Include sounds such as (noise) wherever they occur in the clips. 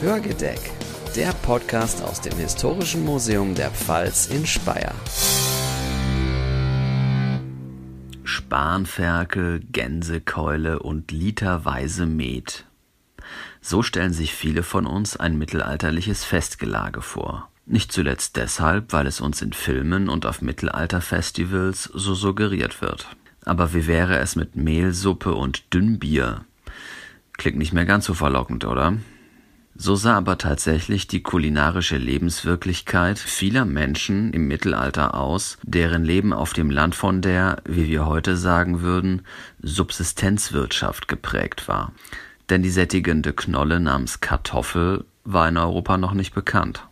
Hörgedeck, der Podcast aus dem Historischen Museum der Pfalz in Speyer. Spanferkel, Gänsekeule und literweise Met. So stellen sich viele von uns ein mittelalterliches Festgelage vor. Nicht zuletzt deshalb, weil es uns in Filmen und auf Mittelalterfestivals so suggeriert wird. Aber wie wäre es mit Mehlsuppe und Dünnbier? Klingt nicht mehr ganz so verlockend, oder? So sah aber tatsächlich die kulinarische Lebenswirklichkeit vieler Menschen im Mittelalter aus, deren Leben auf dem Land von der, wie wir heute sagen würden, Subsistenzwirtschaft geprägt war. Denn die sättigende Knolle namens Kartoffel war in Europa noch nicht bekannt.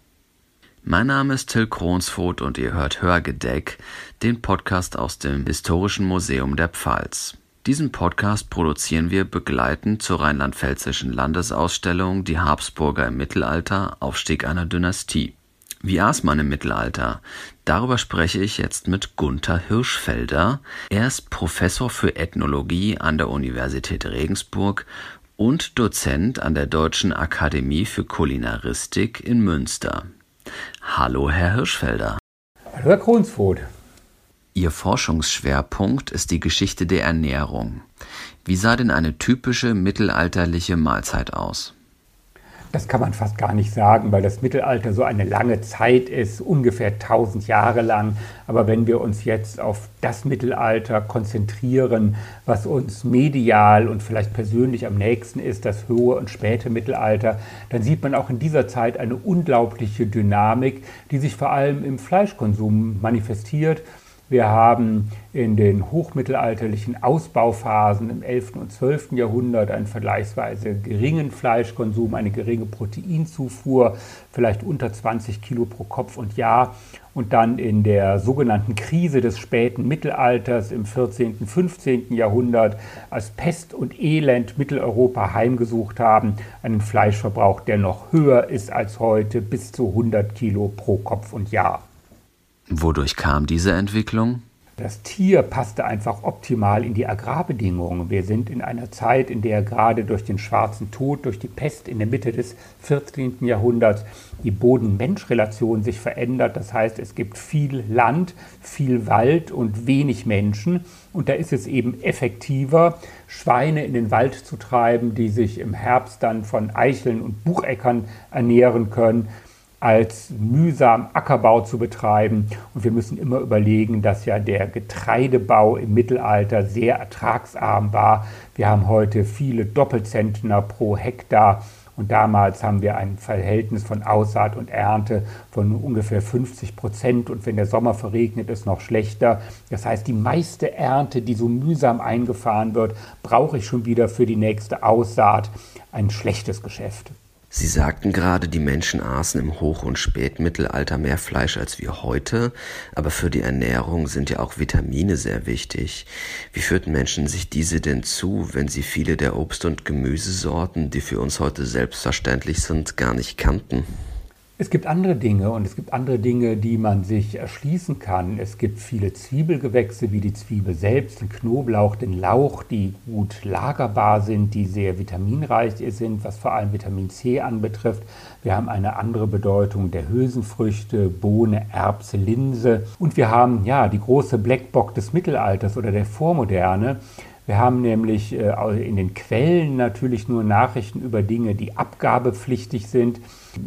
Mein Name ist Till Kronsfoth und ihr hört Hörgedeck, den Podcast aus dem Historischen Museum der Pfalz. Diesen Podcast produzieren wir begleitend zur rheinland-pfälzischen Landesausstellung Die Habsburger im Mittelalter, Aufstieg einer Dynastie. Wie aß man im Mittelalter? Darüber spreche ich jetzt mit Gunther Hirschfelder. Er ist Professor für Ethnologie an der Universität Regensburg und Dozent an der Deutschen Akademie für Kulinaristik in Münster. Hallo, Herr Hirschfelder. Hallo, Herr Kronsfoth. Ihr Forschungsschwerpunkt ist die Geschichte der Ernährung. Wie sah denn eine typische mittelalterliche Mahlzeit aus? Das kann man fast gar nicht sagen, weil das Mittelalter so eine lange Zeit ist, ungefähr 1000 Jahre lang. Aber wenn wir uns jetzt auf das Mittelalter konzentrieren, was uns medial und vielleicht persönlich am nächsten ist, das hohe und späte Mittelalter, dann sieht man auch in dieser Zeit eine unglaubliche Dynamik, die sich vor allem im Fleischkonsum manifestiert. Wir haben in den hochmittelalterlichen Ausbauphasen im 11. und 12. Jahrhundert einen vergleichsweise geringen Fleischkonsum, eine geringe Proteinzufuhr, vielleicht unter 20 Kilo pro Kopf und Jahr. Und dann in der sogenannten Krise des späten Mittelalters im 14., und 15. Jahrhundert, als Pest und Elend Mitteleuropa heimgesucht haben, einen Fleischverbrauch, der noch höher ist als heute, bis zu 100 Kilo pro Kopf und Jahr. Wodurch kam diese Entwicklung? Das Tier passte einfach optimal in die Agrarbedingungen. Wir sind in einer Zeit, in der gerade durch den schwarzen Tod, durch die Pest in der Mitte des 14. Jahrhunderts die Boden-Mensch-Relation sich verändert. Das heißt, es gibt viel Land, viel Wald und wenig Menschen. Und da ist es eben effektiver, Schweine in den Wald zu treiben, die sich im Herbst dann von Eicheln und Bucheckern ernähren können als mühsam Ackerbau zu betreiben. Und wir müssen immer überlegen, dass ja der Getreidebau im Mittelalter sehr ertragsarm war. Wir haben heute viele Doppelzentner pro Hektar. Und damals haben wir ein Verhältnis von Aussaat und Ernte von ungefähr 50 Prozent. Und wenn der Sommer verregnet, ist noch schlechter. Das heißt, die meiste Ernte, die so mühsam eingefahren wird, brauche ich schon wieder für die nächste Aussaat. Ein schlechtes Geschäft. Sie sagten gerade, die Menschen aßen im Hoch- und Spätmittelalter mehr Fleisch als wir heute, aber für die Ernährung sind ja auch Vitamine sehr wichtig. Wie führten Menschen sich diese denn zu, wenn sie viele der Obst- und Gemüsesorten, die für uns heute selbstverständlich sind, gar nicht kannten? Es gibt andere Dinge und es gibt andere Dinge, die man sich erschließen kann. Es gibt viele Zwiebelgewächse wie die Zwiebel selbst, den Knoblauch, den Lauch, die gut lagerbar sind, die sehr vitaminreich sind, was vor allem Vitamin C anbetrifft. Wir haben eine andere Bedeutung der Hülsenfrüchte, Bohne, Erbse, Linse und wir haben ja die große Blackbox des Mittelalters oder der Vormoderne. Wir haben nämlich äh, in den Quellen natürlich nur Nachrichten über Dinge, die abgabepflichtig sind.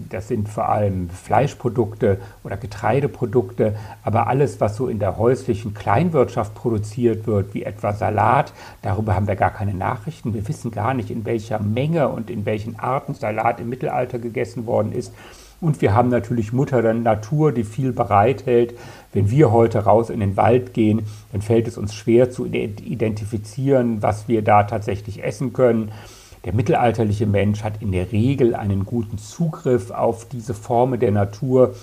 Das sind vor allem Fleischprodukte oder Getreideprodukte, aber alles, was so in der häuslichen Kleinwirtschaft produziert wird, wie etwa Salat, darüber haben wir gar keine Nachrichten. Wir wissen gar nicht, in welcher Menge und in welchen Arten Salat im Mittelalter gegessen worden ist. Und wir haben natürlich Mutter der Natur, die viel bereithält. Wenn wir heute raus in den Wald gehen, dann fällt es uns schwer zu identifizieren, was wir da tatsächlich essen können. Der mittelalterliche Mensch hat in der Regel einen guten Zugriff auf diese Formen der Natur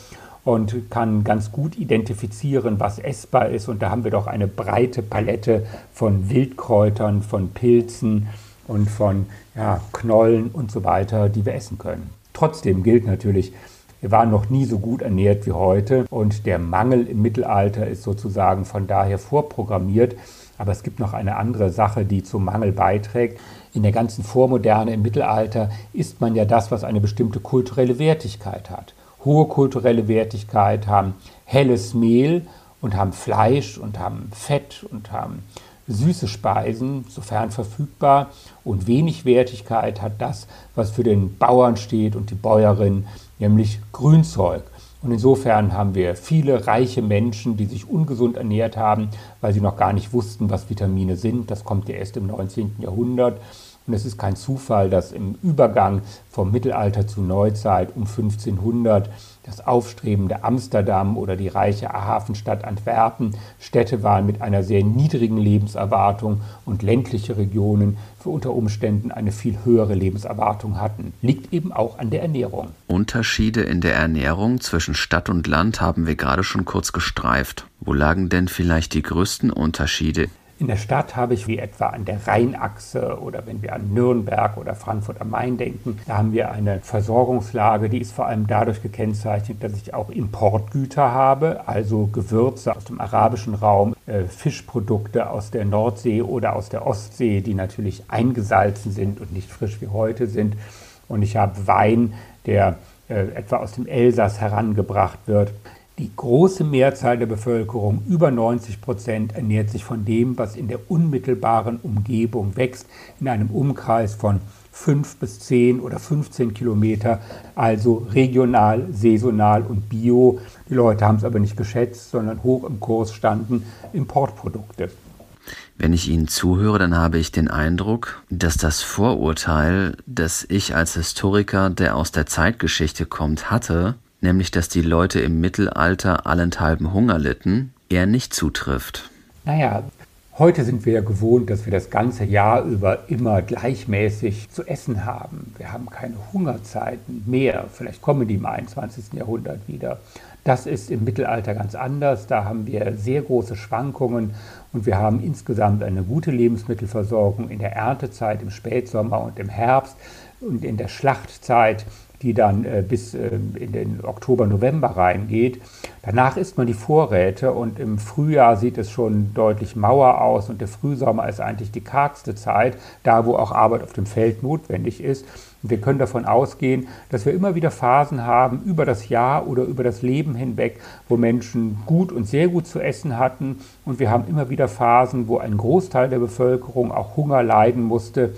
und kann ganz gut identifizieren, was essbar ist. Und da haben wir doch eine breite Palette von Wildkräutern, von Pilzen und von ja, Knollen und so weiter, die wir essen können. Trotzdem gilt natürlich, wir waren noch nie so gut ernährt wie heute und der Mangel im Mittelalter ist sozusagen von daher vorprogrammiert. Aber es gibt noch eine andere Sache, die zum Mangel beiträgt. in der ganzen Vormoderne im Mittelalter isst man ja das, was eine bestimmte kulturelle Wertigkeit hat. Hohe kulturelle Wertigkeit haben helles Mehl und haben Fleisch und haben Fett und haben süße Speisen, sofern verfügbar, und wenig Wertigkeit hat das, was für den Bauern steht und die Bäuerin, nämlich Grünzeug. Und insofern haben wir viele reiche Menschen, die sich ungesund ernährt haben, weil sie noch gar nicht wussten, was Vitamine sind. Das kommt ja erst im 19. Jahrhundert. Und es ist kein Zufall, dass im Übergang vom Mittelalter zur Neuzeit um 1500 das aufstrebende Amsterdam oder die reiche Hafenstadt Antwerpen Städte waren mit einer sehr niedrigen Lebenserwartung und ländliche Regionen für unter Umständen eine viel höhere Lebenserwartung hatten. Liegt eben auch an der Ernährung. Unterschiede in der Ernährung zwischen Stadt und Land haben wir gerade schon kurz gestreift. Wo lagen denn vielleicht die größten Unterschiede? In der Stadt habe ich wie etwa an der Rheinachse oder wenn wir an Nürnberg oder Frankfurt am Main denken, da haben wir eine Versorgungslage, die ist vor allem dadurch gekennzeichnet, dass ich auch Importgüter habe, also Gewürze aus dem arabischen Raum, äh, Fischprodukte aus der Nordsee oder aus der Ostsee, die natürlich eingesalzen sind und nicht frisch wie heute sind. Und ich habe Wein, der äh, etwa aus dem Elsass herangebracht wird. Die große Mehrzahl der Bevölkerung, über 90 Prozent, ernährt sich von dem, was in der unmittelbaren Umgebung wächst, in einem Umkreis von 5 bis 10 oder 15 Kilometer, also regional, saisonal und bio. Die Leute haben es aber nicht geschätzt, sondern hoch im Kurs standen Importprodukte. Wenn ich Ihnen zuhöre, dann habe ich den Eindruck, dass das Vorurteil, das ich als Historiker, der aus der Zeitgeschichte kommt, hatte, nämlich dass die Leute im Mittelalter allenthalben Hunger litten, eher nicht zutrifft. Naja, heute sind wir ja gewohnt, dass wir das ganze Jahr über immer gleichmäßig zu essen haben. Wir haben keine Hungerzeiten mehr. Vielleicht kommen die im 21. Jahrhundert wieder. Das ist im Mittelalter ganz anders. Da haben wir sehr große Schwankungen und wir haben insgesamt eine gute Lebensmittelversorgung in der Erntezeit, im Spätsommer und im Herbst und in der Schlachtzeit die dann äh, bis äh, in den Oktober, November reingeht. Danach isst man die Vorräte und im Frühjahr sieht es schon deutlich mauer aus und der Frühsommer ist eigentlich die kargste Zeit, da wo auch Arbeit auf dem Feld notwendig ist. Und wir können davon ausgehen, dass wir immer wieder Phasen haben über das Jahr oder über das Leben hinweg, wo Menschen gut und sehr gut zu essen hatten. Und wir haben immer wieder Phasen, wo ein Großteil der Bevölkerung auch Hunger leiden musste.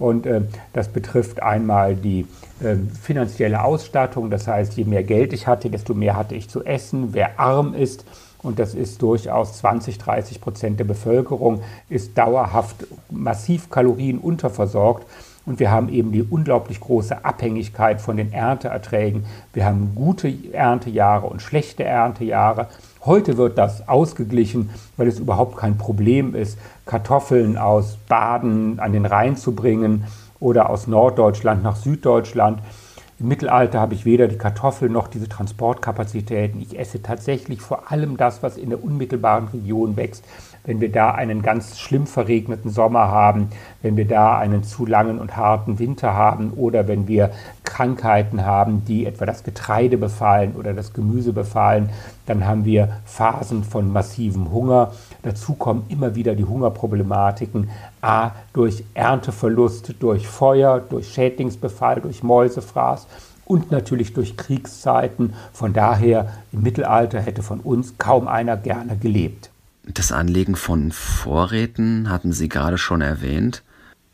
Und äh, das betrifft einmal die äh, finanzielle Ausstattung. Das heißt, je mehr Geld ich hatte, desto mehr hatte ich zu essen. Wer arm ist, und das ist durchaus 20, 30 Prozent der Bevölkerung, ist dauerhaft massiv kalorienunterversorgt. Und wir haben eben die unglaublich große Abhängigkeit von den Ernteerträgen. Wir haben gute Erntejahre und schlechte Erntejahre. Heute wird das ausgeglichen, weil es überhaupt kein Problem ist, Kartoffeln aus Baden an den Rhein zu bringen oder aus Norddeutschland nach Süddeutschland. Im Mittelalter habe ich weder die Kartoffel noch diese Transportkapazitäten. Ich esse tatsächlich vor allem das, was in der unmittelbaren Region wächst wenn wir da einen ganz schlimm verregneten Sommer haben, wenn wir da einen zu langen und harten Winter haben oder wenn wir Krankheiten haben, die etwa das Getreide befallen oder das Gemüse befallen, dann haben wir Phasen von massivem Hunger. Dazu kommen immer wieder die Hungerproblematiken, a durch Ernteverlust, durch Feuer, durch Schädlingsbefall, durch Mäusefraß und natürlich durch Kriegszeiten. Von daher im Mittelalter hätte von uns kaum einer gerne gelebt. Das Anlegen von Vorräten hatten Sie gerade schon erwähnt.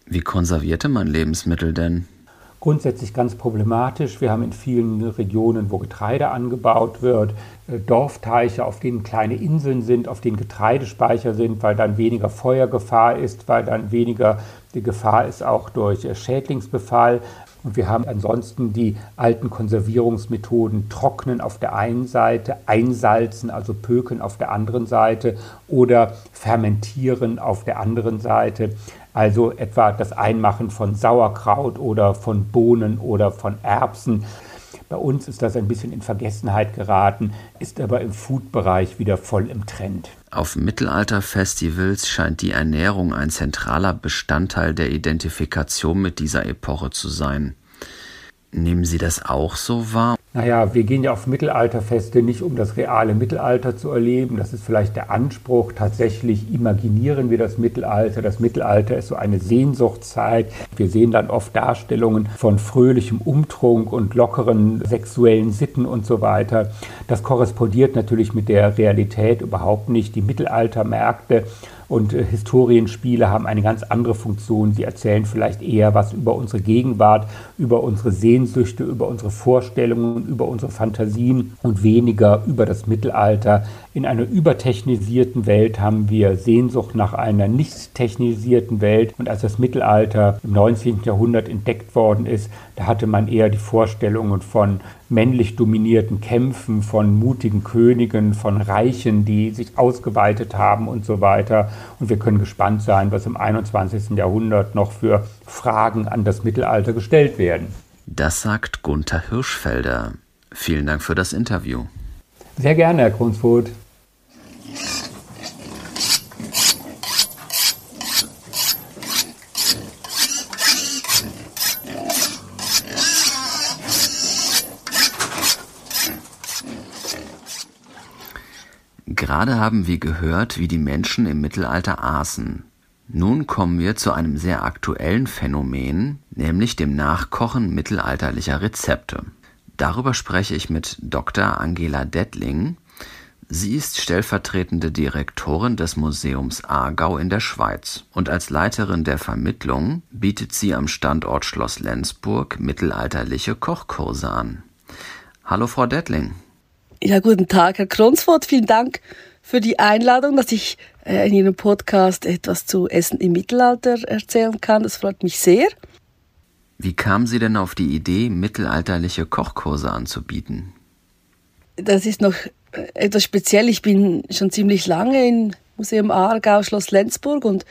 Wie konservierte man Lebensmittel denn? Grundsätzlich ganz problematisch. Wir haben in vielen Regionen, wo Getreide angebaut wird, äh, Dorfteiche, auf denen kleine Inseln sind, auf denen Getreidespeicher sind, weil dann weniger Feuergefahr ist, weil dann weniger die Gefahr ist auch durch äh, Schädlingsbefall. Und wir haben ansonsten die alten Konservierungsmethoden Trocknen auf der einen Seite, Einsalzen, also Pöken auf der anderen Seite oder Fermentieren auf der anderen Seite. Also etwa das Einmachen von Sauerkraut oder von Bohnen oder von Erbsen. Bei uns ist das ein bisschen in Vergessenheit geraten, ist aber im Food-Bereich wieder voll im Trend. Auf Mittelalterfestivals scheint die Ernährung ein zentraler Bestandteil der Identifikation mit dieser Epoche zu sein. Nehmen Sie das auch so wahr? Naja, wir gehen ja auf Mittelalterfeste nicht, um das reale Mittelalter zu erleben. Das ist vielleicht der Anspruch. Tatsächlich imaginieren wir das Mittelalter. Das Mittelalter ist so eine Sehnsuchtszeit. Wir sehen dann oft Darstellungen von fröhlichem Umtrunk und lockeren sexuellen Sitten und so weiter. Das korrespondiert natürlich mit der Realität überhaupt nicht. Die Mittelaltermärkte und äh, Historienspiele haben eine ganz andere Funktion. Sie erzählen vielleicht eher was über unsere Gegenwart, über unsere Sehnsüchte, über unsere Vorstellungen, über unsere Fantasien und weniger über das Mittelalter. In einer übertechnisierten Welt haben wir Sehnsucht nach einer nicht technisierten Welt. Und als das Mittelalter im 19. Jahrhundert entdeckt worden ist, da hatte man eher die Vorstellungen von männlich dominierten Kämpfen, von mutigen Königen, von Reichen, die sich ausgeweitet haben und so weiter. Und wir können gespannt sein, was im 21. Jahrhundert noch für Fragen an das Mittelalter gestellt werden. Das sagt Gunther Hirschfelder. Vielen Dank für das Interview. Sehr gerne, Herr Krunsfurt. Gerade haben wir gehört, wie die Menschen im Mittelalter aßen. Nun kommen wir zu einem sehr aktuellen Phänomen, nämlich dem Nachkochen mittelalterlicher Rezepte. Darüber spreche ich mit Dr. Angela Dettling. Sie ist stellvertretende Direktorin des Museums Aargau in der Schweiz und als Leiterin der Vermittlung bietet sie am Standort Schloss Lenzburg mittelalterliche Kochkurse an. Hallo Frau Dettling. Ja, guten Tag, Herr Kronsfort. Vielen Dank für die Einladung, dass ich äh, in Ihrem Podcast etwas zu Essen im Mittelalter erzählen kann. Das freut mich sehr. Wie kam Sie denn auf die Idee, mittelalterliche Kochkurse anzubieten? Das ist noch äh, etwas speziell. Ich bin schon ziemlich lange im Museum Aargau, Schloss Lenzburg und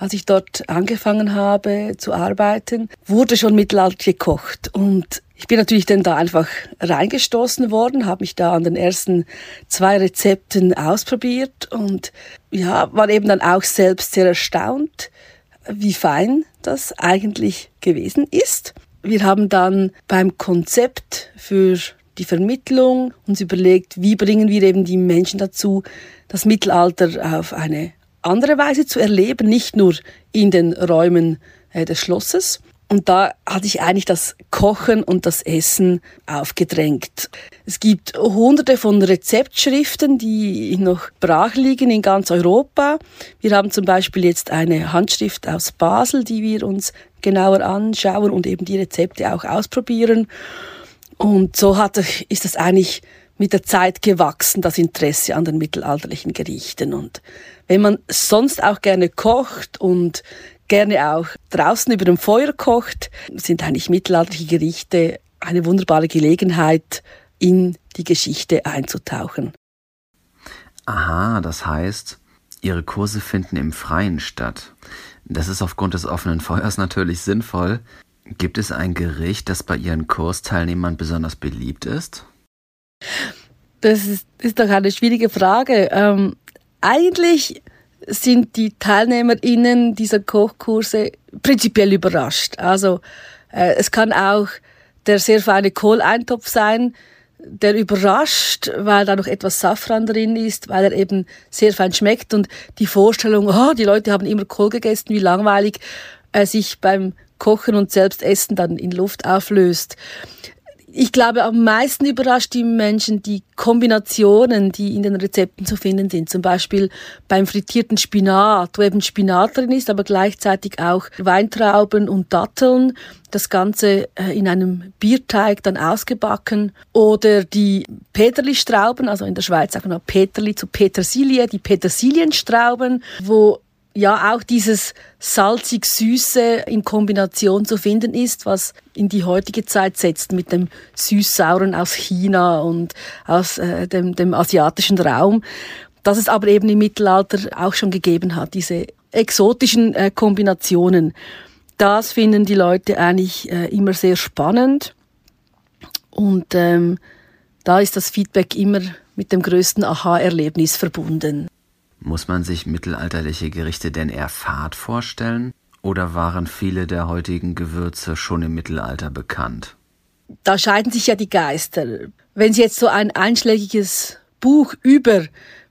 als ich dort angefangen habe zu arbeiten, wurde schon Mittelalter gekocht. Und ich bin natürlich dann da einfach reingestoßen worden, habe mich da an den ersten zwei Rezepten ausprobiert und ja, war eben dann auch selbst sehr erstaunt, wie fein das eigentlich gewesen ist. Wir haben dann beim Konzept für die Vermittlung uns überlegt, wie bringen wir eben die Menschen dazu, das Mittelalter auf eine andere Weise zu erleben, nicht nur in den Räumen äh, des Schlosses, und da hatte ich eigentlich das Kochen und das Essen aufgedrängt. Es gibt hunderte von Rezeptschriften, die noch brach liegen in ganz Europa. Wir haben zum Beispiel jetzt eine Handschrift aus Basel, die wir uns genauer anschauen und eben die Rezepte auch ausprobieren. Und so hat, ist es eigentlich mit der Zeit gewachsen, das Interesse an den mittelalterlichen Gerichten. Und wenn man sonst auch gerne kocht und gerne auch draußen über dem Feuer kocht, sind eigentlich mittelalterliche Gerichte eine wunderbare Gelegenheit, in die Geschichte einzutauchen. Aha, das heißt, Ihre Kurse finden im Freien statt. Das ist aufgrund des offenen Feuers (laughs) natürlich sinnvoll. Gibt es ein Gericht, das bei Ihren Kursteilnehmern besonders beliebt ist? Das ist, ist doch eine schwierige Frage. Ähm, eigentlich sind die TeilnehmerInnen dieser Kochkurse prinzipiell überrascht. Also äh, es kann auch der sehr feine Kohleintopf sein, der überrascht, weil da noch etwas Safran drin ist, weil er eben sehr fein schmeckt und die Vorstellung, oh, die Leute haben immer Kohl gegessen, wie langweilig, äh, sich beim Kochen und selbst Essen dann in Luft auflöst ich glaube, am meisten überrascht die Menschen die Kombinationen, die in den Rezepten zu finden sind. Zum Beispiel beim frittierten Spinat, wo eben Spinat drin ist, aber gleichzeitig auch Weintrauben und Datteln. Das Ganze äh, in einem Bierteig dann ausgebacken. Oder die Peterli-Strauben, also in der Schweiz sagt man Peterli zu Petersilie, die Petersilienstrauben, wo ja auch dieses salzig-süße in Kombination zu finden ist, was in die heutige Zeit setzt mit dem süß-sauren aus China und aus äh, dem, dem asiatischen Raum, dass es aber eben im Mittelalter auch schon gegeben hat, diese exotischen äh, Kombinationen. Das finden die Leute eigentlich äh, immer sehr spannend und ähm, da ist das Feedback immer mit dem größten Aha-Erlebnis verbunden. Muss man sich mittelalterliche Gerichte denn eher fad vorstellen? Oder waren viele der heutigen Gewürze schon im Mittelalter bekannt? da scheiden sich ja die Geister. Wenn Sie jetzt so ein einschlägiges Buch über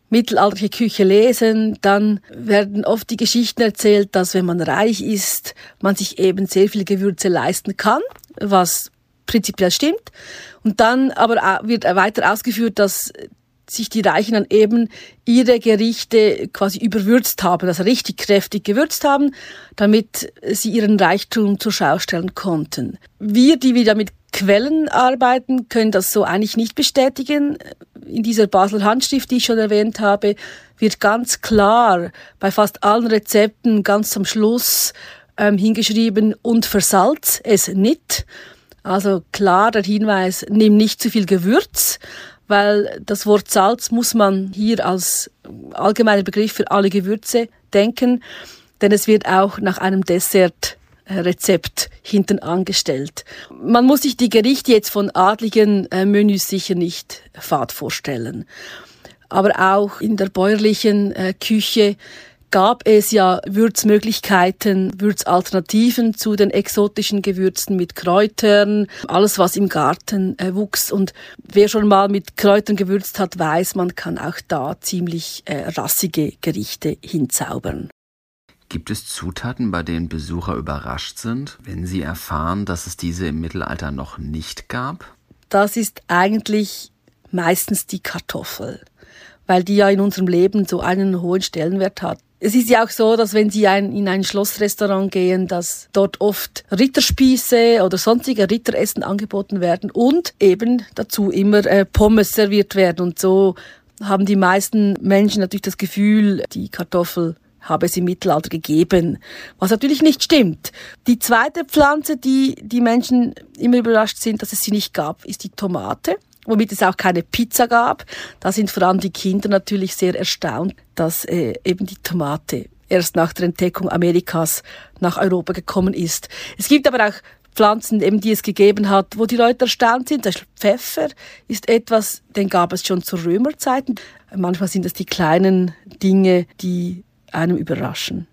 mittelalterliche Küche lesen, dann werden oft die Geschichten erzählt, dass wenn man reich ist, man sich eben sehr viele Gewürze leisten kann, was prinzipiell stimmt. Und dann aber wird weiter ausgeführt, dass sich die Reichen dann eben ihre Gerichte quasi überwürzt haben, also richtig kräftig gewürzt haben, damit sie ihren Reichtum zur Schau stellen konnten. Wir, die wir mit Quellen arbeiten, können das so eigentlich nicht bestätigen. In dieser Basler Handschrift, die ich schon erwähnt habe, wird ganz klar bei fast allen Rezepten ganz zum Schluss ähm, hingeschrieben und versalz es nicht. Also klar der Hinweis, nimm nicht zu viel Gewürz, weil das Wort Salz muss man hier als allgemeiner Begriff für alle Gewürze denken, denn es wird auch nach einem Dessertrezept hinten angestellt. Man muss sich die Gerichte jetzt von adligen äh, Menüs sicher nicht fad vorstellen. Aber auch in der bäuerlichen äh, Küche gab es ja Würzmöglichkeiten, Würzalternativen zu den exotischen Gewürzen mit Kräutern, alles was im Garten äh, wuchs. Und wer schon mal mit Kräutern gewürzt hat, weiß, man kann auch da ziemlich äh, rassige Gerichte hinzaubern. Gibt es Zutaten, bei denen Besucher überrascht sind, wenn sie erfahren, dass es diese im Mittelalter noch nicht gab? Das ist eigentlich meistens die Kartoffel, weil die ja in unserem Leben so einen hohen Stellenwert hat. Es ist ja auch so, dass wenn Sie ein, in ein Schlossrestaurant gehen, dass dort oft Ritterspieße oder sonstige Ritteressen angeboten werden und eben dazu immer äh, Pommes serviert werden. Und so haben die meisten Menschen natürlich das Gefühl, die Kartoffel habe es im Mittelalter gegeben, was natürlich nicht stimmt. Die zweite Pflanze, die die Menschen immer überrascht sind, dass es sie nicht gab, ist die Tomate womit es auch keine Pizza gab. Da sind vor allem die Kinder natürlich sehr erstaunt, dass äh, eben die Tomate erst nach der Entdeckung Amerikas nach Europa gekommen ist. Es gibt aber auch Pflanzen, eben, die es gegeben hat, wo die Leute erstaunt sind. Der Pfeffer ist etwas, den gab es schon zu Römerzeiten. Manchmal sind es die kleinen Dinge, die einem überraschen.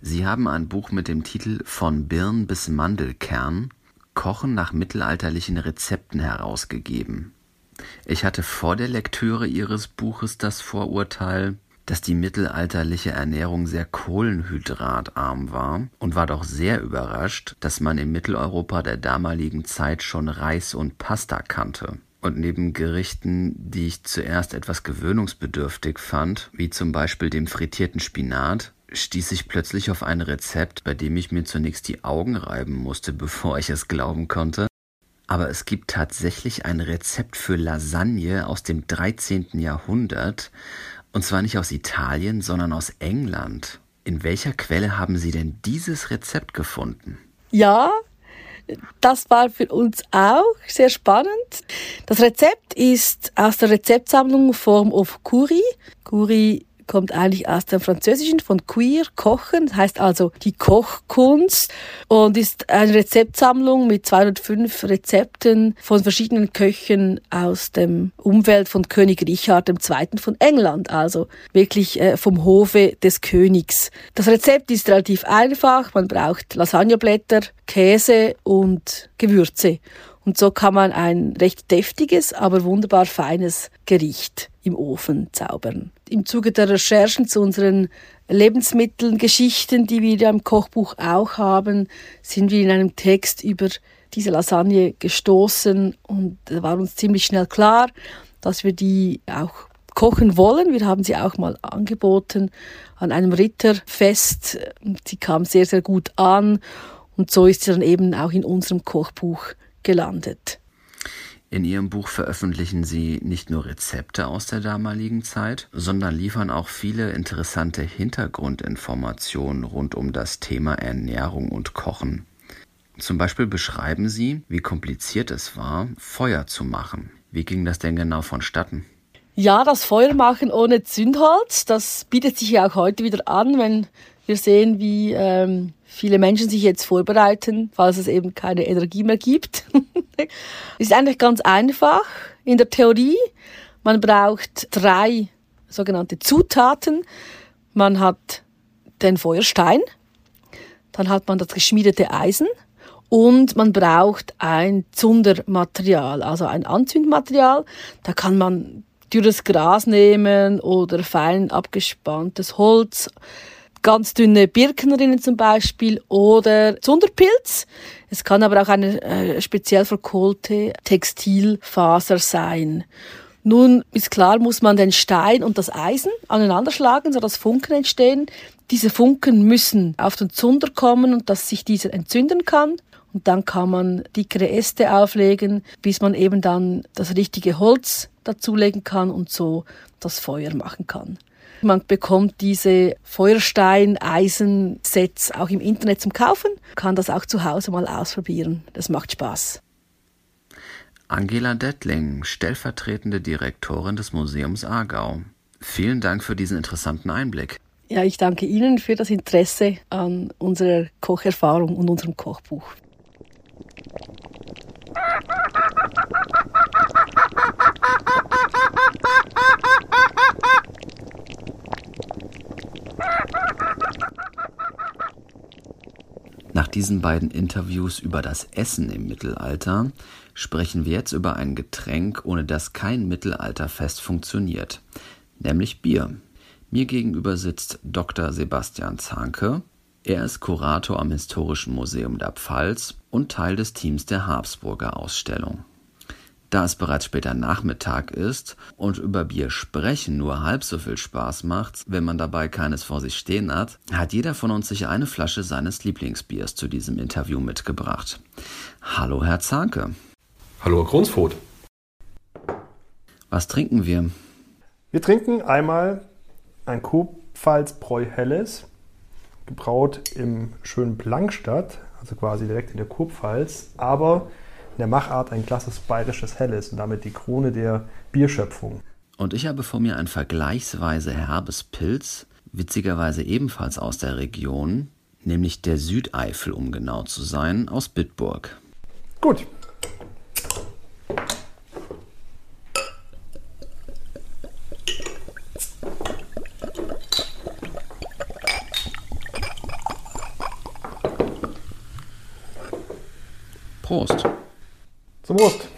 Sie haben ein Buch mit dem Titel Von Birn bis Mandelkern Kochen nach mittelalterlichen Rezepten herausgegeben. Ich hatte vor der Lektüre Ihres Buches das Vorurteil, dass die mittelalterliche Ernährung sehr kohlenhydratarm war und war doch sehr überrascht, dass man in Mitteleuropa der damaligen Zeit schon Reis und Pasta kannte. Und neben Gerichten, die ich zuerst etwas gewöhnungsbedürftig fand, wie zum Beispiel dem frittierten Spinat, stieß ich plötzlich auf ein Rezept, bei dem ich mir zunächst die Augen reiben musste, (laughs) bevor ich es glauben konnte, aber es gibt tatsächlich ein Rezept für Lasagne aus dem 13. Jahrhundert, und zwar nicht aus Italien, sondern aus England. In welcher Quelle haben Sie denn dieses Rezept gefunden? Ja, das war für uns auch sehr spannend. Das Rezept ist aus der Rezeptsammlung Form of Curie. Curie kommt eigentlich aus dem Französischen von queer, kochen, das heißt also die Kochkunst und ist eine Rezeptsammlung mit 205 Rezepten von verschiedenen Köchen aus dem Umfeld von König Richard II. von England, also wirklich äh, vom Hofe des Königs. Das Rezept ist relativ einfach, man braucht Lasagneblätter, Käse und Gewürze. Und so kann man ein recht deftiges, aber wunderbar feines Gericht im Ofen zaubern. Im Zuge der Recherchen zu unseren Lebensmitteln, Geschichten, die wir im Kochbuch auch haben, sind wir in einem Text über diese Lasagne gestoßen und war uns ziemlich schnell klar, dass wir die auch kochen wollen. Wir haben sie auch mal angeboten an einem Ritterfest. Sie kam sehr, sehr gut an und so ist sie dann eben auch in unserem Kochbuch gelandet. In Ihrem Buch veröffentlichen Sie nicht nur Rezepte aus der damaligen Zeit, sondern liefern auch viele interessante Hintergrundinformationen rund um das Thema Ernährung und Kochen. Zum Beispiel beschreiben Sie, wie kompliziert es war, Feuer zu machen. Wie ging das denn genau vonstatten? Ja, das Feuer machen ohne Zündholz, das bietet sich ja auch heute wieder an, wenn wir sehen, wie ähm, viele Menschen sich jetzt vorbereiten, falls es eben keine Energie mehr gibt. (laughs) ist eigentlich ganz einfach in der Theorie. Man braucht drei sogenannte Zutaten. Man hat den Feuerstein, dann hat man das geschmiedete Eisen Und man braucht ein Zundermaterial, also ein Anzündmaterial. Da kann man dürres Gras nehmen oder fein abgespanntes Holz, ganz dünne Birkenrinnen zum Beispiel oder Zunderpilz. Es kann aber auch eine äh, speziell verkohlte Textilfaser sein. Nun ist klar, muss man den Stein und das Eisen aneinanderschlagen, sodass Funken entstehen. Diese Funken müssen auf den Zunder kommen und dass sich dieser entzünden kann. Und dann kann man dickere Äste auflegen, bis man eben dann das richtige Holz dazulegen kann und so das Feuer machen kann. Man bekommt diese Feuerstein-Eisensets auch im Internet zum Kaufen, kann das auch zu Hause mal ausprobieren. Das macht Spaß. Angela Dettling, stellvertretende Direktorin des Museums Aargau. Vielen Dank für diesen interessanten Einblick. Ja, ich danke Ihnen für das Interesse an unserer Kocherfahrung und unserem Kochbuch. (laughs) diesen beiden Interviews über das Essen im Mittelalter sprechen wir jetzt über ein Getränk, ohne das kein Mittelalterfest funktioniert, nämlich Bier. Mir gegenüber sitzt Dr. Sebastian Zahnke. Er ist Kurator am Historischen Museum der Pfalz und Teil des Teams der Habsburger Ausstellung. Da es bereits später Nachmittag ist und über Bier sprechen nur halb so viel Spaß macht, wenn man dabei keines vor sich stehen hat, hat jeder von uns sicher eine Flasche seines Lieblingsbiers zu diesem Interview mitgebracht. Hallo, Herr Zahnke. Hallo, Herr Grunsfurt. Was trinken wir? Wir trinken einmal ein Kurpfalz-Bräu Helles, gebraut im schönen Plankstadt, also quasi direkt in der Kurpfalz, aber der Machart ein klasses bayerisches Helles und damit die Krone der Bierschöpfung. Und ich habe vor mir ein vergleichsweise herbes Pilz, witzigerweise ebenfalls aus der Region, nämlich der Südeifel, um genau zu sein, aus Bitburg. Gut. Prost. Zum Prost.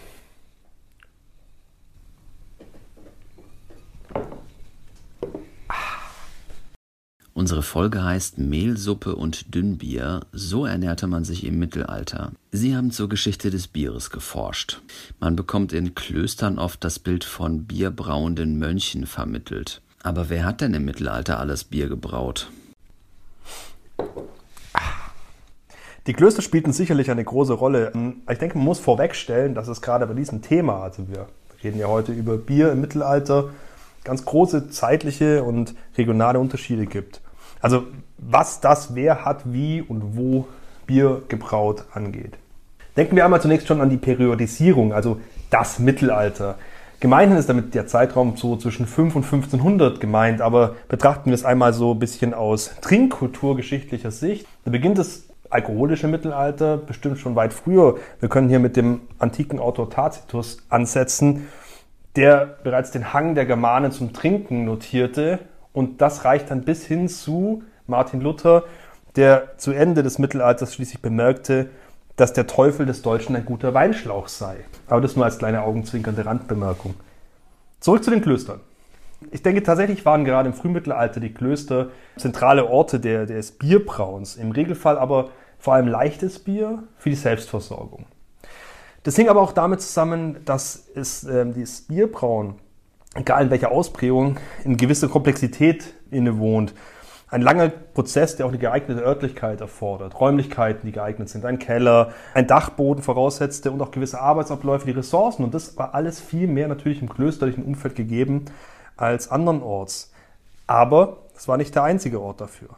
Unsere Folge heißt Mehlsuppe und Dünnbier. So ernährte man sich im Mittelalter. Sie haben zur Geschichte des Bieres geforscht. Man bekommt in Klöstern oft das Bild von bierbrauenden Mönchen vermittelt. Aber wer hat denn im Mittelalter alles Bier gebraut? Die Klöster spielten sicherlich eine große Rolle. Ich denke, man muss vorwegstellen, dass es gerade bei diesem Thema, also wir reden ja heute über Bier im Mittelalter, ganz große zeitliche und regionale Unterschiede gibt. Also was das wer hat, wie und wo Bier gebraut angeht. Denken wir einmal zunächst schon an die Periodisierung, also das Mittelalter. Gemeinhin ist damit der Zeitraum so zwischen 5 und 1500 gemeint, aber betrachten wir es einmal so ein bisschen aus trinkkulturgeschichtlicher Sicht. Da beginnt das alkoholische Mittelalter bestimmt schon weit früher. Wir können hier mit dem antiken Autor Tacitus ansetzen, der bereits den Hang der Germanen zum Trinken notierte. Und das reicht dann bis hin zu Martin Luther, der zu Ende des Mittelalters schließlich bemerkte, dass der Teufel des Deutschen ein guter Weinschlauch sei. Aber das nur als kleine augenzwinkernde Randbemerkung. Zurück zu den Klöstern. Ich denke, tatsächlich waren gerade im Frühmittelalter die Klöster zentrale Orte der, des Bierbrauens. Im Regelfall aber vor allem leichtes Bier für die Selbstversorgung. Das hing aber auch damit zusammen, dass es äh, dieses Bierbrauen, egal in welcher Ausprägung, in gewisser Komplexität innewohnt. Ein langer Prozess, der auch eine geeignete Örtlichkeit erfordert, Räumlichkeiten, die geeignet sind, ein Keller, ein Dachboden voraussetzte und auch gewisse Arbeitsabläufe, die Ressourcen. Und das war alles viel mehr natürlich im klösterlichen Umfeld gegeben als andernorts. Aber es war nicht der einzige Ort dafür.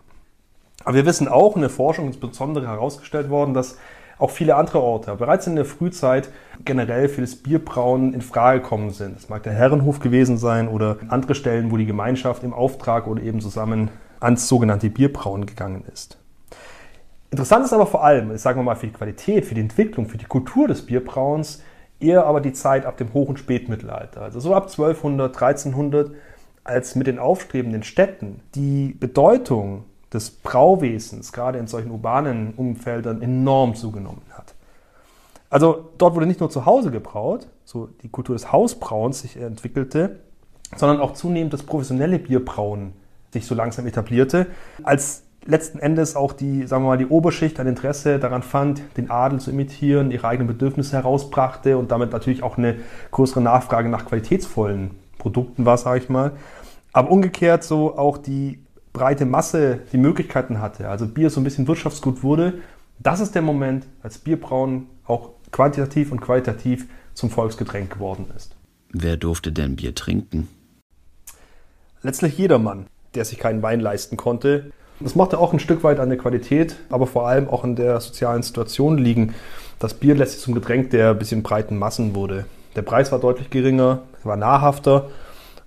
Aber wir wissen auch, in der Forschung insbesondere herausgestellt worden, dass auch viele andere Orte bereits in der Frühzeit generell für das Bierbrauen in Frage gekommen sind. Es mag der Herrenhof gewesen sein oder andere Stellen, wo die Gemeinschaft im Auftrag oder eben zusammen ans sogenannte Bierbrauen gegangen ist. Interessant ist aber vor allem, sagen wir mal, für die Qualität, für die Entwicklung, für die Kultur des Bierbrauens eher aber die Zeit ab dem Hoch- und Spätmittelalter. Also so ab 1200, 1300, als mit den aufstrebenden Städten die Bedeutung des Brauwesens, gerade in solchen urbanen Umfeldern, enorm zugenommen hat. Also dort wurde nicht nur zu Hause gebraut, so die Kultur des Hausbrauens sich entwickelte, sondern auch zunehmend das professionelle Bierbrauen sich so langsam etablierte, als letzten Endes auch die, sagen wir mal, die Oberschicht ein Interesse daran fand, den Adel zu imitieren, ihre eigenen Bedürfnisse herausbrachte und damit natürlich auch eine größere Nachfrage nach qualitätsvollen Produkten war, sage ich mal. Aber umgekehrt so auch die breite Masse die Möglichkeiten hatte, also Bier so ein bisschen Wirtschaftsgut wurde. Das ist der Moment, als Bierbrauen auch quantitativ und qualitativ zum Volksgetränk geworden ist. Wer durfte denn Bier trinken? Letztlich jedermann, der sich keinen Wein leisten konnte. Das machte auch ein Stück weit an der Qualität, aber vor allem auch an der sozialen Situation liegen. Das Bier lässt sich zum Getränk der ein bisschen breiten Massen wurde. Der Preis war deutlich geringer, war nahrhafter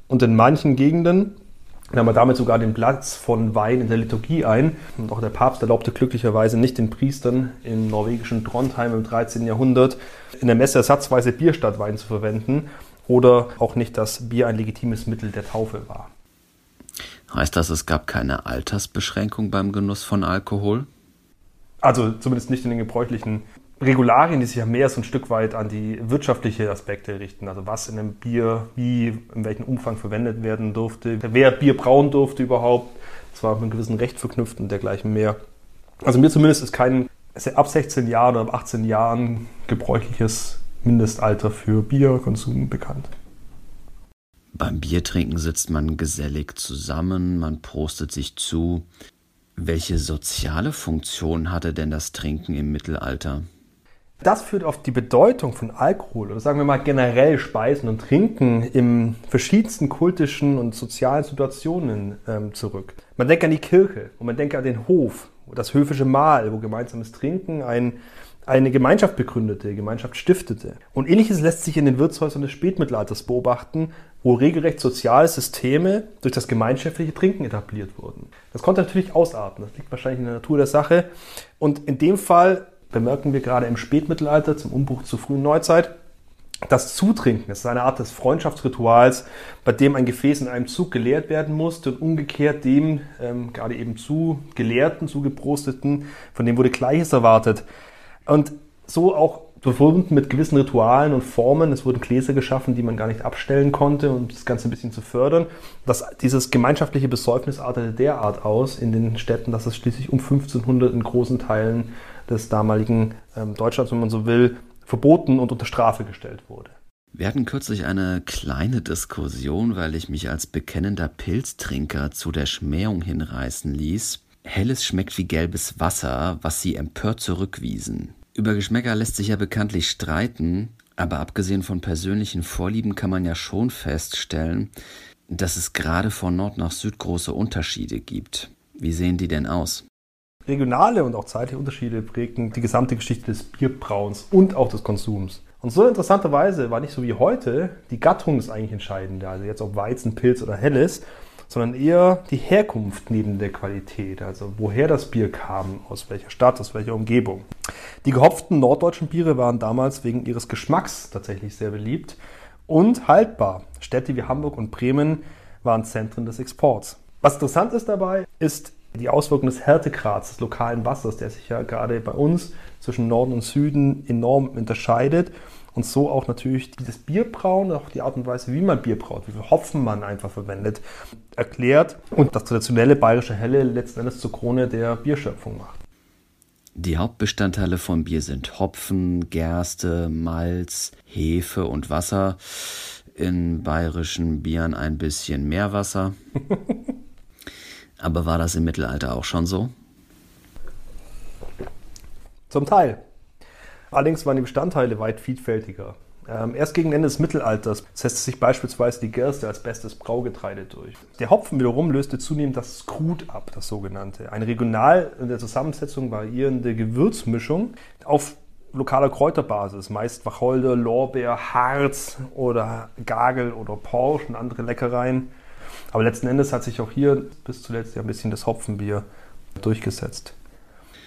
und in manchen Gegenden nahm er damit sogar den Platz von Wein in der Liturgie ein. Und auch der Papst erlaubte glücklicherweise nicht den Priestern im norwegischen Trondheim im 13. Jahrhundert in der Messe ersatzweise Bier statt Wein zu verwenden oder auch nicht, dass Bier ein legitimes Mittel der Taufe war. Heißt das, es gab keine Altersbeschränkung beim Genuss von Alkohol? Also zumindest nicht in den gebräuchlichen Regularien, die sich ja mehr so ein Stück weit an die wirtschaftliche Aspekte richten. Also was in einem Bier, wie, in welchem Umfang verwendet werden durfte, wer Bier brauen durfte überhaupt. Das war mit einem gewissen Recht verknüpft und dergleichen mehr. Also mir zumindest ist kein ab 16 Jahren oder ab 18 Jahren gebräuchliches Mindestalter für Bierkonsum bekannt. Beim Biertrinken sitzt man gesellig zusammen, man prostet sich zu. Welche soziale Funktion hatte denn das Trinken im Mittelalter? Das führt auf die Bedeutung von Alkohol oder sagen wir mal generell Speisen und Trinken in verschiedensten kultischen und sozialen Situationen ähm, zurück. Man denkt an die Kirche und man denkt an den Hof, das höfische Mahl, wo gemeinsames Trinken ein eine Gemeinschaft begründete, Gemeinschaft stiftete. Und ähnliches lässt sich in den Wirtshäusern des Spätmittelalters beobachten, wo regelrecht soziale Systeme durch das gemeinschaftliche Trinken etabliert wurden. Das konnte natürlich ausarten, das liegt wahrscheinlich in der Natur der Sache. Und in dem Fall bemerken wir gerade im Spätmittelalter zum Umbruch zur frühen Neuzeit, das Zutrinken ist eine Art des Freundschaftsrituals, bei dem ein Gefäß in einem Zug geleert werden musste und umgekehrt dem ähm, gerade eben zu Gelehrten, zu Geprosteten, von dem wurde Gleiches erwartet. Und so auch verbunden mit gewissen Ritualen und Formen. Es wurden Gläser geschaffen, die man gar nicht abstellen konnte, um das Ganze ein bisschen zu fördern. Das, dieses gemeinschaftliche Besäufnis artete derart aus in den Städten, dass es schließlich um 1500 in großen Teilen des damaligen ähm, Deutschlands, wenn man so will, verboten und unter Strafe gestellt wurde. Wir hatten kürzlich eine kleine Diskussion, weil ich mich als bekennender Pilztrinker zu der Schmähung hinreißen ließ. Helles schmeckt wie gelbes Wasser, was sie empört zurückwiesen. Über Geschmäcker lässt sich ja bekanntlich streiten, aber abgesehen von persönlichen Vorlieben kann man ja schon feststellen, dass es gerade von Nord nach Süd große Unterschiede gibt. Wie sehen die denn aus? Regionale und auch zeitliche Unterschiede prägen die gesamte Geschichte des Bierbrauens und auch des Konsums. Und so interessanterweise war nicht so wie heute die Gattung das eigentlich Entscheidende, also jetzt ob Weizen, Pilz oder Helles, sondern eher die Herkunft neben der Qualität, also woher das Bier kam, aus welcher Stadt, aus welcher Umgebung. Die gehopften norddeutschen Biere waren damals wegen ihres Geschmacks tatsächlich sehr beliebt und haltbar. Städte wie Hamburg und Bremen waren Zentren des Exports. Was interessant ist dabei, ist die Auswirkung des Härtegrads des lokalen Wassers, der sich ja gerade bei uns zwischen Norden und Süden enorm unterscheidet und so auch natürlich dieses Bierbrauen, auch die Art und Weise, wie man Bier braut, wie viel Hopfen man einfach verwendet, erklärt und das traditionelle bayerische Helle letzten Endes zur Krone der Bierschöpfung macht. Die Hauptbestandteile von Bier sind Hopfen, Gerste, Malz, Hefe und Wasser. In bayerischen Bieren ein bisschen mehr Wasser. (laughs) Aber war das im Mittelalter auch schon so? Zum Teil. Allerdings waren die Bestandteile weit vielfältiger. Ähm, erst gegen Ende des Mittelalters setzte sich beispielsweise die Gerste als bestes Braugetreide durch. Der Hopfen wiederum löste zunehmend das Skrut ab, das sogenannte. Eine regional in der Zusammensetzung variierende Gewürzmischung auf lokaler Kräuterbasis, meist Wacholder, Lorbeer, Harz oder Gagel oder Porsch und andere Leckereien. Aber letzten Endes hat sich auch hier bis zuletzt ja ein bisschen das Hopfenbier durchgesetzt.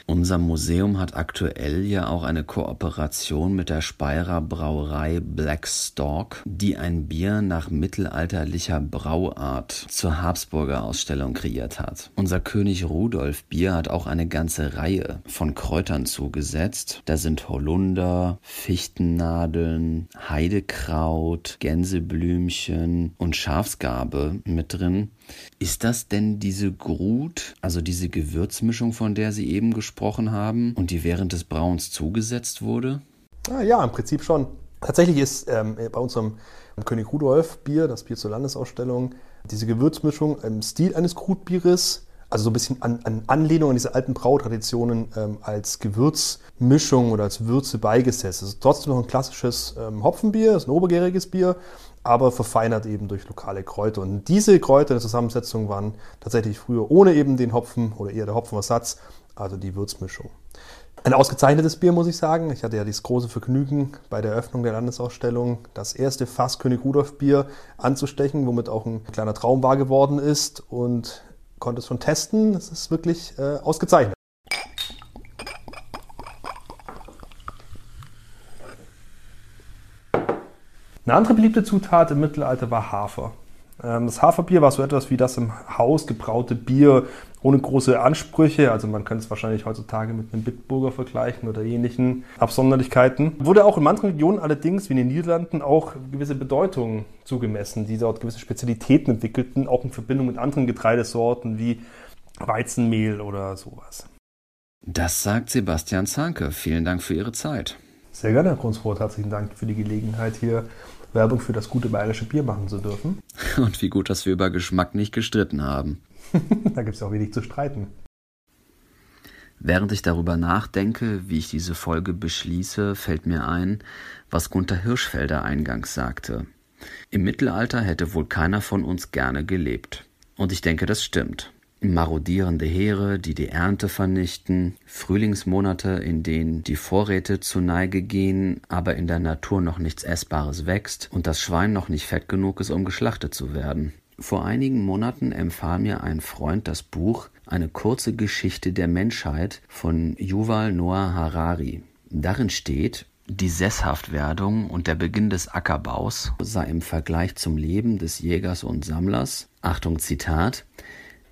Unser Museum hat aktuell ja auch eine Kooperation mit der Speyerer Brauerei Black Stork, die ein Bier nach mittelalterlicher Brauart zur Habsburger Ausstellung kreiert hat. Unser König Rudolf Bier hat auch eine ganze Reihe von Kräutern zugesetzt. Da sind Holunder, Fichtennadeln, Heidekraut, Gänseblümchen und Schafsgarbe mit drin. Ist das denn diese Grut, also diese Gewürzmischung, von der Sie eben gesprochen haben und die während des Brauens zugesetzt wurde? Ah, ja, im Prinzip schon. Tatsächlich ist ähm, bei unserem König Rudolf Bier, das Bier zur Landesausstellung, diese Gewürzmischung im Stil eines Grutbieres, also so ein bisschen an, an Anlehnung an diese alten Brautraditionen ähm, als Gewürzmischung oder als Würze beigesetzt. Es ist trotzdem noch ein klassisches ähm, Hopfenbier, ist ein obergäriges Bier, aber verfeinert eben durch lokale Kräuter. Und diese Kräuter in der Zusammensetzung waren tatsächlich früher ohne eben den Hopfen oder eher der Hopfenersatz, also die Würzmischung. Ein ausgezeichnetes Bier, muss ich sagen. Ich hatte ja dieses große Vergnügen, bei der Eröffnung der Landesausstellung das erste Fass König Rudolf Bier anzustechen, womit auch ein kleiner Traum wahr geworden ist und konnte es schon testen. Es ist wirklich äh, ausgezeichnet. Eine andere beliebte Zutat im Mittelalter war Hafer. Ähm, das Haferbier war so etwas wie das im Haus gebraute Bier ohne große Ansprüche. Also man könnte es wahrscheinlich heutzutage mit einem Bitburger vergleichen oder ähnlichen Absonderlichkeiten. Wurde auch in manchen Regionen allerdings, wie in den Niederlanden, auch gewisse Bedeutung zugemessen, die dort gewisse Spezialitäten entwickelten, auch in Verbindung mit anderen Getreidesorten wie Weizenmehl oder sowas. Das sagt Sebastian Zanke. Vielen Dank für Ihre Zeit. Sehr gerne, Herr Grundsbrot. Herzlichen Dank für die Gelegenheit, hier Werbung für das gute bayerische Bier machen zu dürfen. (laughs) Und wie gut, dass wir über Geschmack nicht gestritten haben. (laughs) da gibt es auch wenig zu streiten. Während ich darüber nachdenke, wie ich diese Folge beschließe, fällt mir ein, was Gunther Hirschfelder eingangs sagte. Im Mittelalter hätte wohl keiner von uns gerne gelebt. Und ich denke, das stimmt marodierende Heere, die die Ernte vernichten, Frühlingsmonate, in denen die Vorräte zu Neige gehen, aber in der Natur noch nichts Essbares wächst und das Schwein noch nicht fett genug ist, um geschlachtet zu werden. Vor einigen Monaten empfahl mir ein Freund das Buch Eine kurze Geschichte der Menschheit von Yuval Noah Harari. Darin steht, die Sesshaftwerdung und der Beginn des Ackerbaus sei im Vergleich zum Leben des Jägers und Sammlers, Achtung Zitat,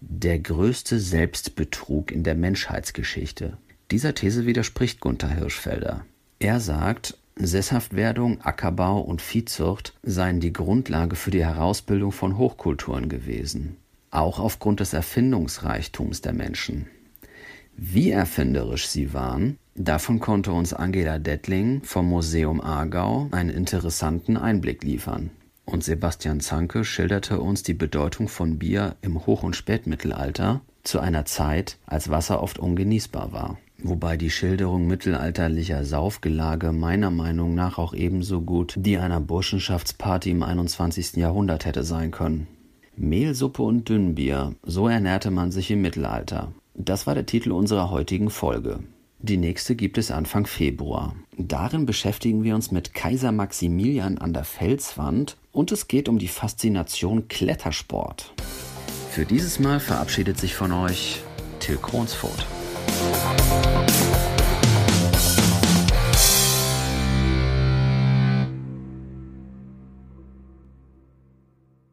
der größte Selbstbetrug in der Menschheitsgeschichte. Dieser These widerspricht Gunther Hirschfelder. Er sagt, Sesshaftwerdung, Ackerbau und Viehzucht seien die Grundlage für die Herausbildung von Hochkulturen gewesen, auch aufgrund des Erfindungsreichtums der Menschen. Wie erfinderisch sie waren, davon konnte uns Angela Dettling vom Museum Aargau einen interessanten Einblick liefern und Sebastian Zanke schilderte uns die Bedeutung von Bier im Hoch- und Spätmittelalter zu einer Zeit, als Wasser oft ungenießbar war. Wobei die Schilderung mittelalterlicher Saufgelage meiner Meinung nach auch ebenso gut die einer Burschenschaftsparty im 21. Jahrhundert hätte sein können. Mehlsuppe und Dünnbier, so ernährte man sich im Mittelalter. Das war der Titel unserer heutigen Folge. Die nächste gibt es Anfang Februar. Darin beschäftigen wir uns mit Kaiser Maximilian an der Felswand und es geht um die Faszination Klettersport. Für dieses Mal verabschiedet sich von euch Till Kronsfurt. Thank you.